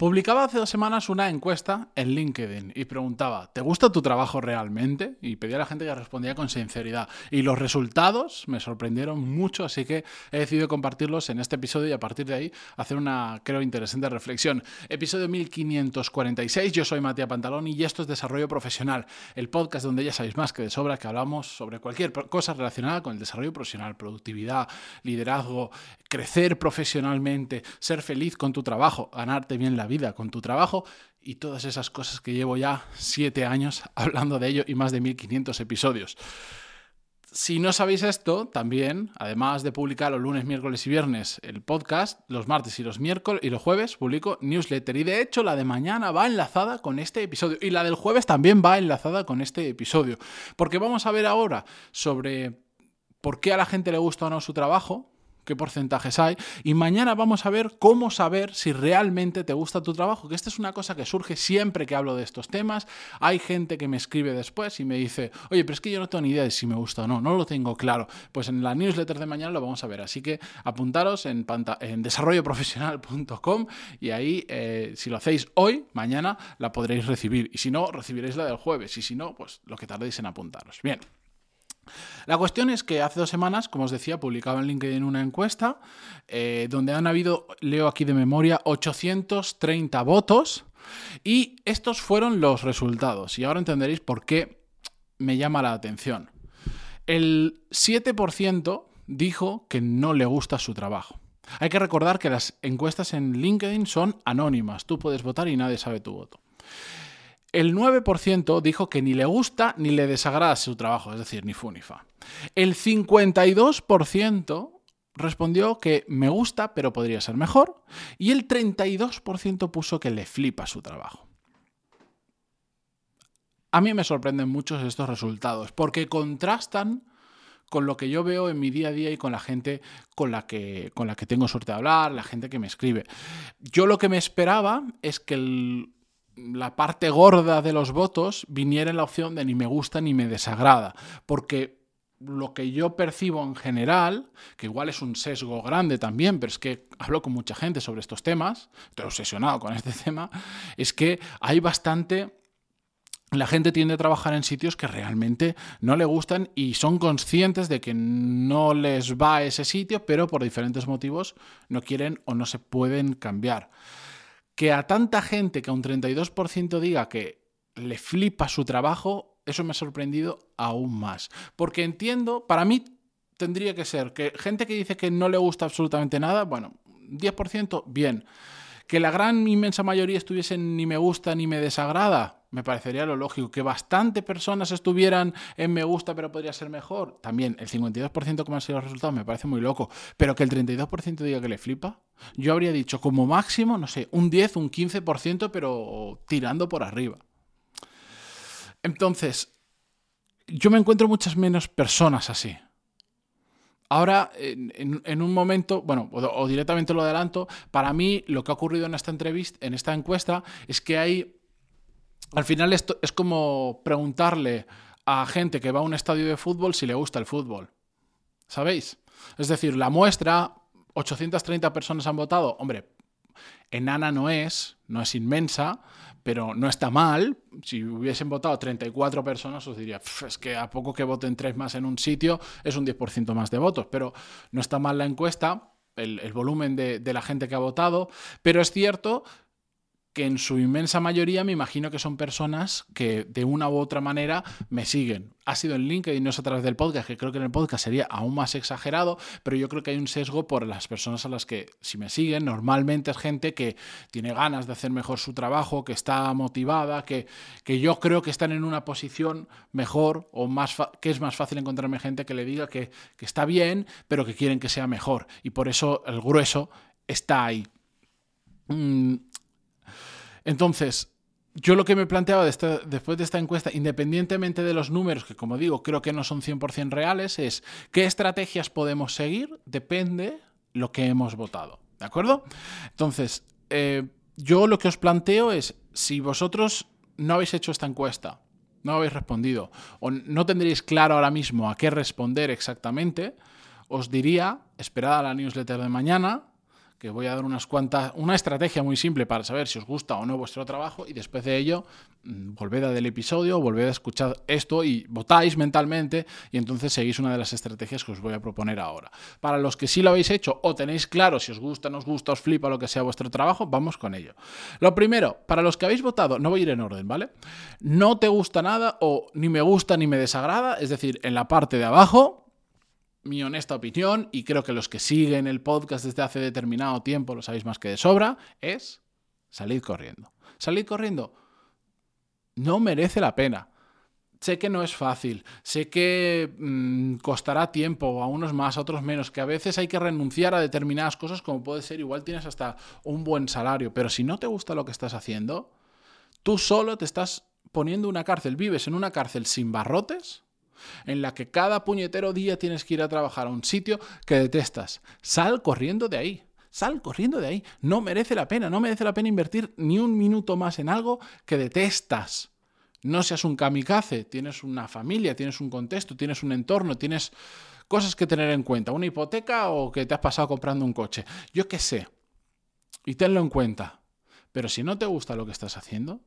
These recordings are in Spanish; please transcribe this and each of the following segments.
Publicaba hace dos semanas una encuesta en LinkedIn y preguntaba, ¿te gusta tu trabajo realmente? Y pedía a la gente que respondía con sinceridad. Y los resultados me sorprendieron mucho, así que he decidido compartirlos en este episodio y a partir de ahí hacer una, creo, interesante reflexión. Episodio 1546, yo soy Matías Pantaloni y esto es Desarrollo Profesional, el podcast donde ya sabéis más que de sobra que hablamos sobre cualquier cosa relacionada con el desarrollo profesional, productividad, liderazgo, crecer profesionalmente, ser feliz con tu trabajo, ganarte bien la vida con tu trabajo y todas esas cosas que llevo ya siete años hablando de ello y más de 1500 episodios. Si no sabéis esto, también, además de publicar los lunes, miércoles y viernes el podcast, los martes y los miércoles y los jueves publico newsletter. Y de hecho, la de mañana va enlazada con este episodio. Y la del jueves también va enlazada con este episodio. Porque vamos a ver ahora sobre por qué a la gente le gusta o no su trabajo, qué porcentajes hay. Y mañana vamos a ver cómo saber si realmente te gusta tu trabajo, que esta es una cosa que surge siempre que hablo de estos temas. Hay gente que me escribe después y me dice, oye, pero es que yo no tengo ni idea de si me gusta o no, no lo tengo claro. Pues en la newsletter de mañana lo vamos a ver. Así que apuntaros en, en desarrolloprofesional.com y ahí, eh, si lo hacéis hoy, mañana la podréis recibir. Y si no, recibiréis la del jueves. Y si no, pues lo que tardéis en apuntaros. Bien. La cuestión es que hace dos semanas, como os decía, publicaba en LinkedIn una encuesta eh, donde han habido, leo aquí de memoria, 830 votos y estos fueron los resultados. Y ahora entenderéis por qué me llama la atención. El 7% dijo que no le gusta su trabajo. Hay que recordar que las encuestas en LinkedIn son anónimas. Tú puedes votar y nadie sabe tu voto. El 9% dijo que ni le gusta ni le desagrada su trabajo, es decir, ni fu ni fa. El 52% respondió que me gusta, pero podría ser mejor. Y el 32% puso que le flipa su trabajo. A mí me sorprenden muchos estos resultados, porque contrastan con lo que yo veo en mi día a día y con la gente con la que, con la que tengo suerte de hablar, la gente que me escribe. Yo lo que me esperaba es que el la parte gorda de los votos viniera en la opción de ni me gusta ni me desagrada, porque lo que yo percibo en general, que igual es un sesgo grande también, pero es que hablo con mucha gente sobre estos temas, estoy obsesionado con este tema, es que hay bastante la gente tiende a trabajar en sitios que realmente no le gustan y son conscientes de que no les va ese sitio, pero por diferentes motivos no quieren o no se pueden cambiar que a tanta gente, que a un 32% diga que le flipa su trabajo, eso me ha sorprendido aún más. Porque entiendo, para mí tendría que ser que gente que dice que no le gusta absolutamente nada, bueno, 10%, bien. Que la gran inmensa mayoría estuviesen ni me gusta ni me desagrada, me parecería lo lógico. Que bastante personas estuvieran en me gusta, pero podría ser mejor. También el 52% como han sido los resultados me parece muy loco. Pero que el 32% diga que le flipa. Yo habría dicho como máximo, no sé, un 10, un 15%, pero tirando por arriba. Entonces, yo me encuentro muchas menos personas así. Ahora, en, un momento, bueno, o, o, directamente lo adelanto, para mí lo que ha ocurrido en esta entrevista, en esta encuesta, es que hay al final esto es como preguntarle a gente que va a un estadio de fútbol si le gusta el fútbol. ¿Sabéis? Es decir, la muestra, 830 personas han votado. Hombre, enana no es, no es inmensa, pero no está mal. Si hubiesen votado 34 personas, os diría, es que a poco que voten tres más en un sitio es un 10% más de votos, pero no está mal la encuesta, el, volumen de, de la gente que ha votado, pero es cierto que en su inmensa mayoría me imagino que son personas que de una u otra manera me siguen. Ha sido en LinkedIn, no es a través del podcast, que creo que en el podcast sería aún más exagerado, pero yo creo que hay un sesgo por las personas a las que si me siguen, normalmente es gente que tiene ganas de hacer mejor su trabajo, que está motivada, que, que yo creo que están en una posición mejor o más que es más fácil encontrarme gente que le diga que, que está bien, pero que quieren que sea mejor. Y por eso el grueso está ahí. Mm, entonces, yo lo que me planteaba después de esta encuesta, independientemente de los números, que como digo, creo que no son 100% reales, es qué estrategias podemos seguir, depende lo que hemos votado. ¿De acuerdo? Entonces, eh, yo lo que os planteo es, si vosotros no habéis hecho esta encuesta, no habéis respondido, o no tendréis claro ahora mismo a qué responder exactamente, os diría, esperad a la newsletter de mañana, que voy a dar unas cuantas, una estrategia muy simple para saber si os gusta o no vuestro trabajo y después de ello mm, volved a del episodio, volved a escuchar esto y votáis mentalmente y entonces seguís una de las estrategias que os voy a proponer ahora. Para los que sí lo habéis hecho o tenéis claro si os gusta, no os gusta, os flipa lo que sea vuestro trabajo, vamos con ello. Lo primero, para los que habéis votado, no voy a ir en orden, ¿vale? No te gusta nada o ni me gusta ni me desagrada, es decir, en la parte de abajo mi honesta opinión, y creo que los que siguen el podcast desde hace determinado tiempo lo sabéis más que de sobra, es salid corriendo. Salid corriendo. No merece la pena. Sé que no es fácil, sé que mm, costará tiempo, a unos más, a otros menos, que a veces hay que renunciar a determinadas cosas como puede ser, igual tienes hasta un buen salario, pero si no te gusta lo que estás haciendo, tú solo te estás poniendo una cárcel, vives en una cárcel sin barrotes en la que cada puñetero día tienes que ir a trabajar a un sitio que detestas. Sal corriendo de ahí. Sal corriendo de ahí. No merece la pena, no merece la pena invertir ni un minuto más en algo que detestas. No seas un kamikaze, tienes una familia, tienes un contexto, tienes un entorno, tienes cosas que tener en cuenta, una hipoteca o que te has pasado comprando un coche. Yo qué sé. Y tenlo en cuenta. Pero si no te gusta lo que estás haciendo,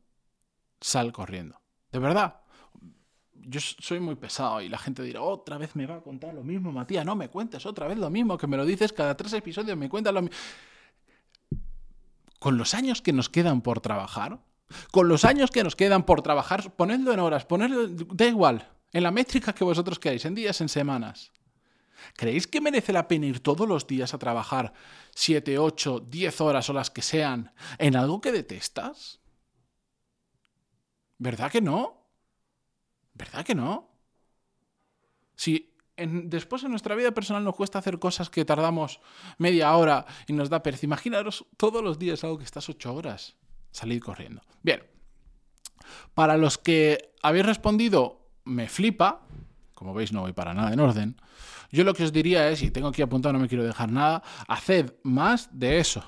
sal corriendo. De verdad, yo soy muy pesado y la gente dirá, otra vez me va a contar lo mismo, Matías, no me cuentes otra vez lo mismo, que me lo dices cada tres episodios, me cuentas lo mismo. Con los años que nos quedan por trabajar, con los años que nos quedan por trabajar, ponedlo en horas, ponedlo, da igual, en la métrica que vosotros queráis, en días, en semanas. ¿Creéis que merece la pena ir todos los días a trabajar 7, 8, 10 horas o las que sean en algo que detestas? ¿Verdad que no? ¿Verdad que no? Si después en nuestra vida personal nos cuesta hacer cosas que tardamos media hora y nos da pereza, imaginaros todos los días algo que estás ocho horas. Salid corriendo. Bien. Para los que habéis respondido, me flipa, como veis no voy para nada en orden, yo lo que os diría es, y tengo aquí apuntado, no me quiero dejar nada, haced más de eso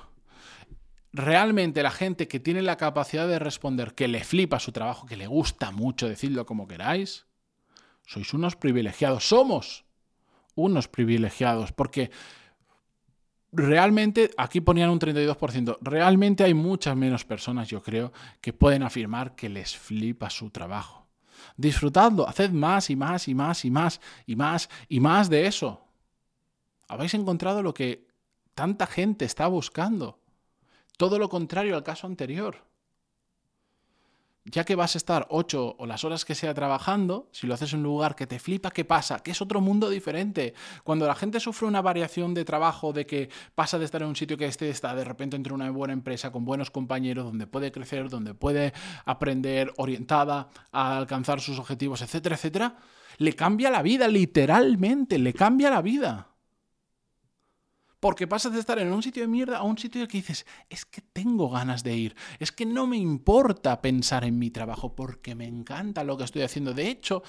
realmente la gente que tiene la capacidad de responder, que le flipa su trabajo, que le gusta mucho, decidlo como queráis, sois unos privilegiados, somos unos privilegiados, porque realmente, aquí ponían un 32%, realmente hay muchas menos personas, yo creo, que pueden afirmar que les flipa su trabajo. Disfrutadlo, haced más y más y más y más y más y más de eso. Habéis encontrado lo que tanta gente está buscando. Todo lo contrario al caso anterior. Ya que vas a estar ocho o las horas que sea trabajando, si lo haces en un lugar que te flipa, ¿qué pasa? Que es otro mundo diferente. Cuando la gente sufre una variación de trabajo, de que pasa de estar en un sitio que esté, está de repente entre una buena empresa con buenos compañeros, donde puede crecer, donde puede aprender, orientada a alcanzar sus objetivos, etcétera, etcétera, le cambia la vida, literalmente, le cambia la vida. Porque pasas de estar en un sitio de mierda a un sitio que dices, es que tengo ganas de ir, es que no me importa pensar en mi trabajo porque me encanta lo que estoy haciendo. De hecho,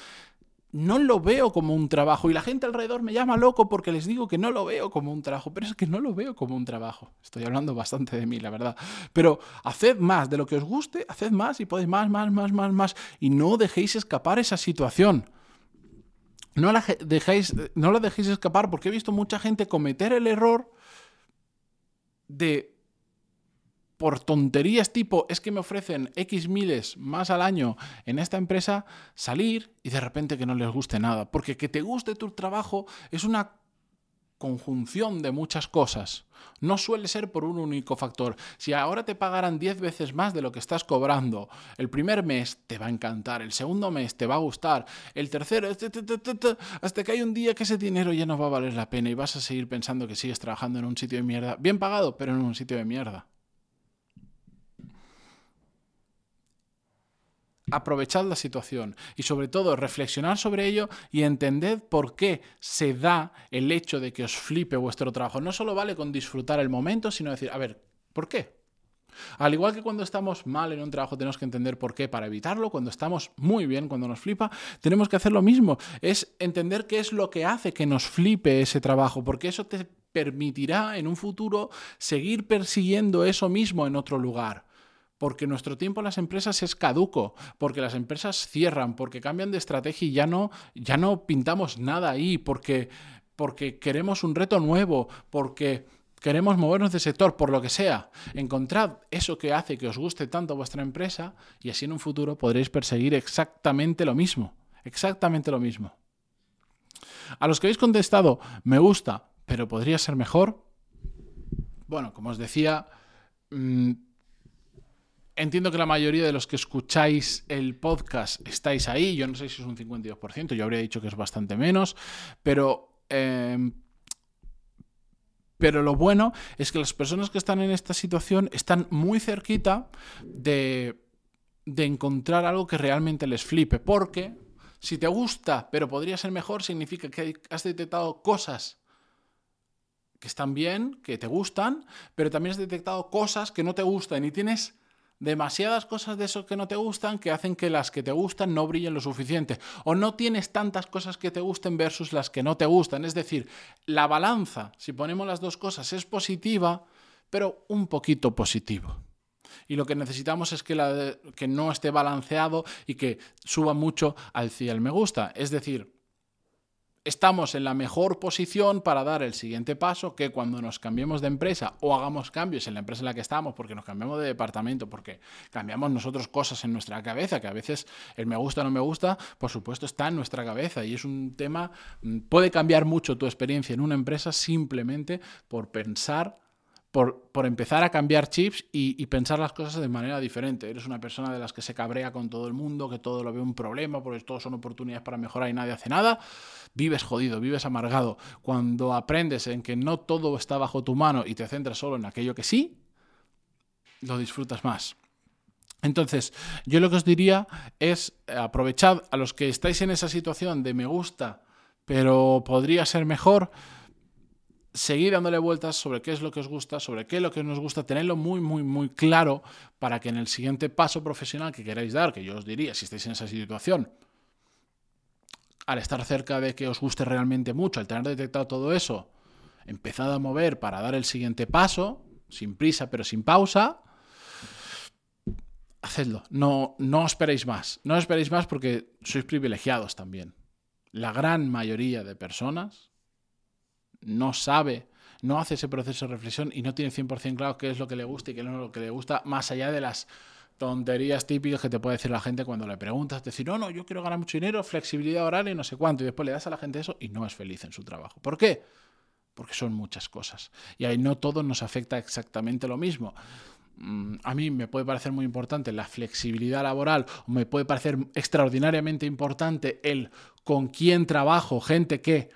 no lo veo como un trabajo y la gente alrededor me llama loco porque les digo que no lo veo como un trabajo, pero es que no lo veo como un trabajo. Estoy hablando bastante de mí, la verdad. Pero haced más de lo que os guste, haced más y podéis más, más, más, más, más y no dejéis escapar esa situación. No la, dejéis, no dejéis escapar porque he visto mucha gente cometer el error de, por tonterías tipo, es que me ofrecen X miles más al año en esta empresa, salir y de repente que no les guste nada. Porque que te guste tu trabajo es una conjunción de muchas cosas. No suele ser por un único factor. Si ahora te pagaran 10 veces más de lo que estás cobrando, el primer mes te va a encantar, el segundo mes te va a gustar, el tercero, hasta que hay un día que ese dinero ya no va a valer la pena y vas a seguir pensando que sigues trabajando en un sitio de mierda, bien pagado, pero en un sitio de mierda. Aprovechad la situación y sobre todo reflexionar sobre ello y entended por qué se da el hecho de que os flipe vuestro trabajo. No solo vale con disfrutar el momento, sino decir, a ver, ¿por qué? Al igual que cuando estamos mal en un trabajo tenemos que entender por qué para evitarlo, cuando estamos muy bien, cuando nos flipa, tenemos que hacer lo mismo, es entender qué es lo que hace que nos flipe ese trabajo, porque eso te permitirá en un futuro seguir persiguiendo eso mismo en otro lugar porque nuestro tiempo en las empresas es caduco, porque las empresas cierran, porque cambian de estrategia y ya no, ya no pintamos nada ahí, porque, porque queremos un reto nuevo, porque queremos movernos de sector, por lo que sea. Encontrad eso que hace que os guste tanto vuestra empresa y así en un futuro podréis perseguir exactamente lo mismo. Exactamente lo mismo. A los que habéis contestado, me gusta, pero podría ser mejor. Bueno, como os decía, mm, entiendo que la mayoría de los que escucháis el podcast estáis ahí. Yo no sé si es un 52%, yo habría dicho que es bastante menos, pero... Em, pero lo bueno es que las personas que están en esta situación están muy cerquita de, de encontrar algo que realmente les flipe. Porque si te gusta, pero podría ser mejor, significa que has detectado cosas que están bien, que te gustan, pero también has detectado cosas que no te gustan y tienes demasiadas cosas de eso que no te gustan que hacen que las que te gustan no brillen lo suficiente. O no tienes tantas cosas que te gusten versus las que no te gustan. Es decir, la balanza, si ponemos las dos cosas, es positiva, pero un poquito positivo. Y lo que necesitamos es que, la, que no esté balanceado y que suba mucho al cielo me gusta. Es decir, estamos en la mejor posición para dar el siguiente paso que cuando nos cambiemos de empresa o hagamos cambios en la empresa en la que estamos porque nos cambiamos de departamento, porque cambiamos nosotros cosas en nuestra cabeza, que a veces el me gusta o no me gusta, por supuesto, está en nuestra cabeza y es un tema, mm, puede cambiar mucho tu experiencia en una empresa simplemente por pensar por, empezar a cambiar chips y, pensar las cosas de manera diferente. Eres una persona de las que se cabrea con todo el mundo, que todo lo ve un problema, porque todos son oportunidades para mejorar y nadie hace nada. Vives jodido, vives amargado. Cuando aprendes en que no todo está bajo tu mano y te centras solo en aquello que sí, lo disfrutas más. Entonces, yo lo que os diría es aprovechad a los que estáis en esa situación de me gusta, pero podría ser mejor seguir dándole vueltas sobre qué es lo que os gusta, sobre qué es lo que nos gusta, tenerlo muy, muy, muy claro para que en el siguiente paso profesional que queráis dar, que yo os diría, si estáis en esa situación, al estar cerca de que os guste realmente mucho, al tener detectado todo eso, empezad a mover para dar el siguiente paso, sin prisa pero sin pausa, hacedlo. No, no esperéis más. No esperéis más porque sois privilegiados también. La gran mayoría de personas no sabe, no hace ese proceso de reflexión y no tiene 100% claro qué es lo que le gusta y qué no es lo que le gusta, más allá de las tonterías típicas que te puede decir la gente cuando le preguntas, decir, no, no, yo quiero ganar mucho dinero, flexibilidad horaria y no sé cuánto, y después le das a la gente eso y no es feliz en su trabajo. ¿Por qué? Porque son muchas cosas. Y ahí no todo nos afecta exactamente lo mismo. Mm, a mí me puede parecer muy importante la flexibilidad laboral, o me puede parecer extraordinariamente importante el con quién trabajo, gente que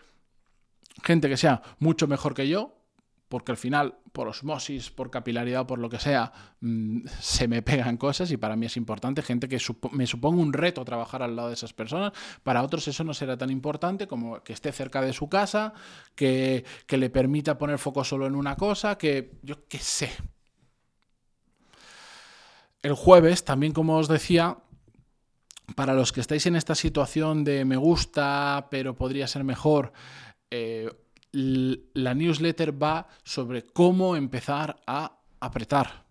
gente que sea mucho mejor que yo, porque al final, por osmosis, por capilaridad o por lo que sea, mm, se me pegan cosas y para mí es importante. Gente que me suponga un reto trabajar al lado de esas personas. Para otros eso no será tan importante como que esté cerca de su casa, que, que le permita poner foco solo en una cosa, que yo qué sé. El jueves, también como os decía, para los que estáis en esta situación de me gusta, pero podría ser mejor, eh, la newsletter va sobre cómo empezar a apretar.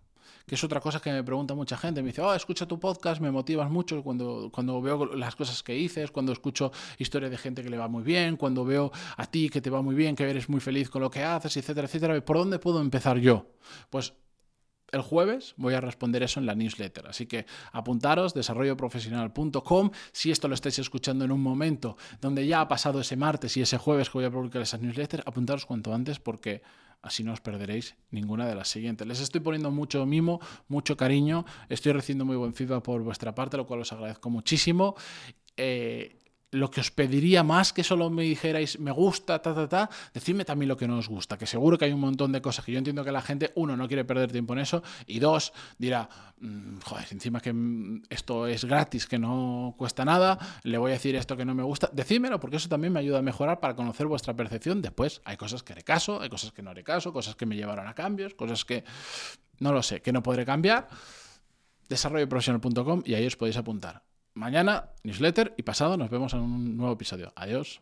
Que es otra cosa que me pregunta mucha gente. Me dice, oh, escucha tu podcast, me motivas mucho cuando, cuando veo las cosas que dices, cuando escucho historias de gente que le va muy bien, cuando veo a ti que te va muy bien, que eres muy feliz con lo que haces, etcétera, etcétera. ¿Por dónde puedo empezar yo? Pues el jueves voy a responder eso en la newsletter. Así que apuntaros, desarrolloprofesional.com. Si esto lo estáis escuchando en un momento donde ya ha pasado ese martes y ese jueves que voy a publicar esa newsletter, apuntaros cuanto antes porque así no os perderéis ninguna de las siguientes. Les estoy poniendo mucho mimo, mucho cariño, estoy recibiendo muy buen feedback por vuestra parte, lo cual os agradezco muchísimo. Eh, lo que os pediría más que solo me dijerais me gusta, ta, ta, ta, decidme también lo que no os gusta, que seguro que hay un montón de cosas que yo entiendo que la gente, uno, no quiere perder tiempo en eso, y dos, dirá, mm, joder, encima que mm, esto es gratis, que no cuesta nada, le voy a decir esto que no me gusta, decídmelo, porque eso también me ayuda a mejorar para conocer vuestra percepción. Después, hay cosas que haré caso, hay cosas que no haré caso, cosas que me llevarán a cambios, cosas que no lo sé, que no podré cambiar. Desarrolloprofesional.com y ahí os podéis apuntar. Mañana, newsletter y pasado nos vemos en un nuevo episodio. Adiós.